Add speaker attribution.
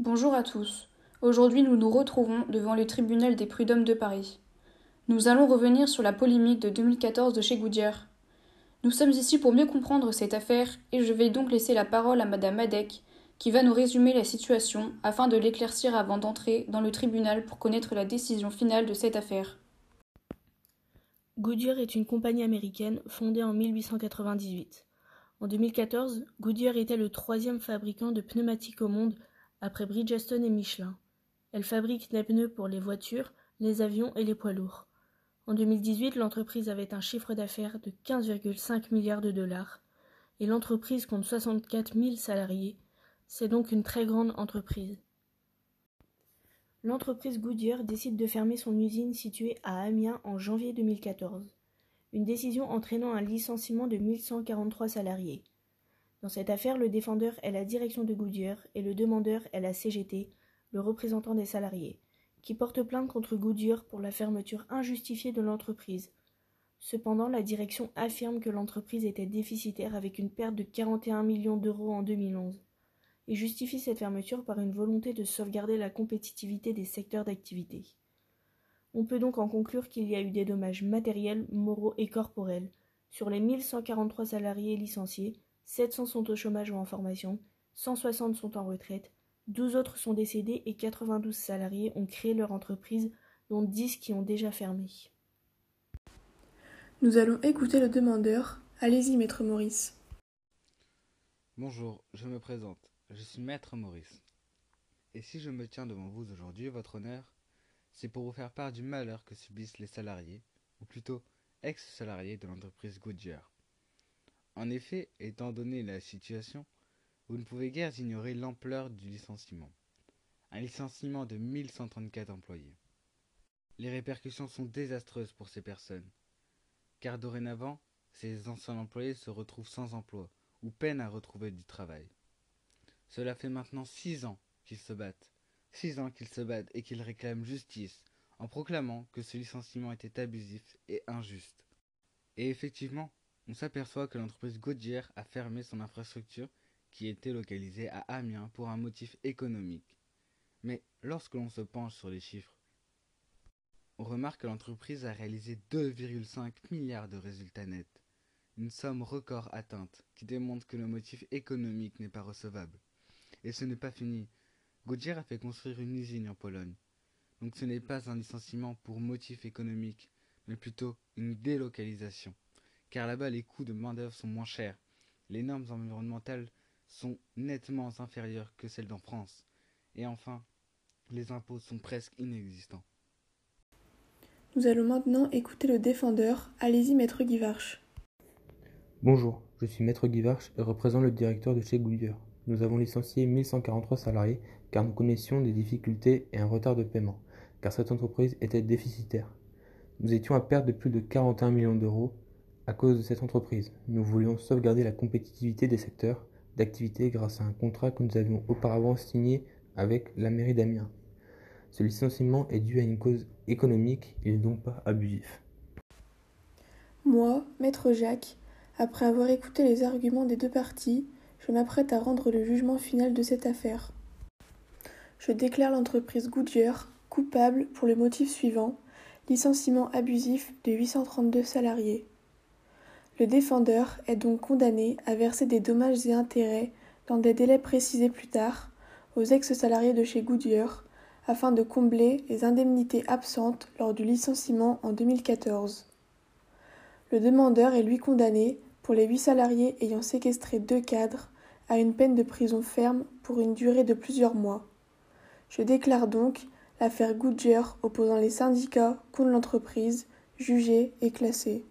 Speaker 1: Bonjour à tous. Aujourd'hui, nous nous retrouvons devant le tribunal des prud'hommes de Paris. Nous allons revenir sur la polémique de 2014 de chez Goodyear. Nous sommes ici pour mieux comprendre cette affaire et je vais donc laisser la parole à Madame Madec qui va nous résumer la situation afin de l'éclaircir avant d'entrer dans le tribunal pour connaître la décision finale de cette affaire.
Speaker 2: Goodyear est une compagnie américaine fondée en 1898. En 2014, Goodyear était le troisième fabricant de pneumatiques au monde après Bridgestone et Michelin. Elle fabrique des pneus pour les voitures, les avions et les poids lourds. En 2018, l'entreprise avait un chiffre d'affaires de 15,5 milliards de dollars et l'entreprise compte 64 000 salariés. C'est donc une très grande entreprise. L'entreprise Goodyear décide de fermer son usine située à Amiens en janvier 2014. Une décision entraînant un licenciement de 1143 salariés. Dans cette affaire, le défendeur est la direction de Goodyear et le demandeur est la CGT, le représentant des salariés, qui porte plainte contre Goodyear pour la fermeture injustifiée de l'entreprise. Cependant, la direction affirme que l'entreprise était déficitaire avec une perte de 41 millions d'euros en 2011 et justifie cette fermeture par une volonté de sauvegarder la compétitivité des secteurs d'activité. On peut donc en conclure qu'il y a eu des dommages matériels, moraux et corporels sur les 1143 salariés licenciés 700 sont au chômage ou en formation, 160 sont en retraite, 12 autres sont décédés et 92 salariés ont créé leur entreprise, dont 10 qui ont déjà fermé.
Speaker 3: Nous allons écouter le demandeur. Allez-y, maître Maurice.
Speaker 4: Bonjour, je me présente. Je suis maître Maurice. Et si je me tiens devant vous aujourd'hui, votre honneur, c'est pour vous faire part du malheur que subissent les salariés, ou plutôt ex-salariés de l'entreprise Goodyear. En effet, étant donné la situation, vous ne pouvez guère ignorer l'ampleur du licenciement. Un licenciement de 1134 employés. Les répercussions sont désastreuses pour ces personnes, car dorénavant, ces anciens employés se retrouvent sans emploi ou peinent à retrouver du travail. Cela fait maintenant six ans qu'ils se battent, six ans qu'ils se battent et qu'ils réclament justice en proclamant que ce licenciement était abusif et injuste. Et effectivement, on s'aperçoit que l'entreprise Goodyear a fermé son infrastructure qui était localisée à Amiens pour un motif économique. Mais lorsque l'on se penche sur les chiffres, on remarque que l'entreprise a réalisé 2,5 milliards de résultats nets, une somme record atteinte qui démontre que le motif économique n'est pas recevable. Et ce n'est pas fini. Goodyear a fait construire une usine en Pologne. Donc ce n'est pas un licenciement pour motif économique, mais plutôt une délocalisation car là-bas les coûts de main-d'œuvre sont moins chers. Les normes environnementales sont nettement inférieures que celles d'en France. Et enfin, les impôts sont presque inexistants.
Speaker 3: Nous allons maintenant écouter le défendeur. Allez-y, maître Guivarch.
Speaker 5: Bonjour, je suis maître Guivarch et représente le directeur de chez Goodyear. Nous avons licencié 1143 salariés car nous connaissions des difficultés et un retard de paiement, car cette entreprise était déficitaire. Nous étions à perte de plus de 41 millions d'euros à cause de cette entreprise, nous voulions sauvegarder la compétitivité des secteurs d'activité grâce à un contrat que nous avions auparavant signé avec la mairie d'Amiens. Ce licenciement est dû à une cause économique, il n'est donc pas abusif.
Speaker 3: Moi, maître Jacques, après avoir écouté les arguments des deux parties, je m'apprête à rendre le jugement final de cette affaire. Je déclare l'entreprise Goodyear coupable pour le motif suivant licenciement abusif de 832 salariés. Le défendeur est donc condamné à verser des dommages et intérêts dans des délais précisés plus tard aux ex-salariés de chez Goodyear afin de combler les indemnités absentes lors du licenciement en 2014. Le demandeur est lui condamné pour les huit salariés ayant séquestré deux cadres à une peine de prison ferme pour une durée de plusieurs mois. Je déclare donc l'affaire Goodyear opposant les syndicats contre l'entreprise jugée et classée.